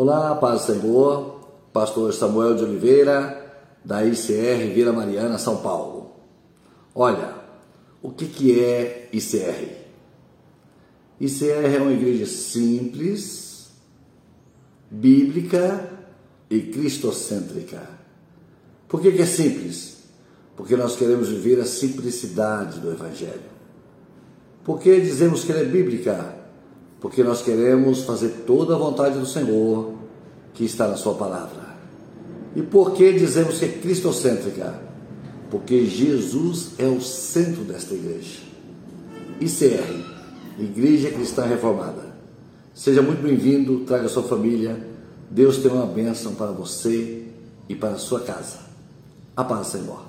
Olá, paz do Senhor, pastor Samuel de Oliveira, da ICR Vila Mariana, São Paulo. Olha, o que, que é ICR? ICR é uma igreja simples, bíblica e cristocêntrica. Por que, que é simples? Porque nós queremos viver a simplicidade do Evangelho. Por que dizemos que ela é bíblica? Porque nós queremos fazer toda a vontade do Senhor que está na Sua palavra. E por que dizemos que é cristocêntrica? Porque Jesus é o centro desta igreja. ICR, Igreja Cristã Reformada. Seja muito bem-vindo, traga sua família. Deus tem uma bênção para você e para a sua casa. A paz, Senhor.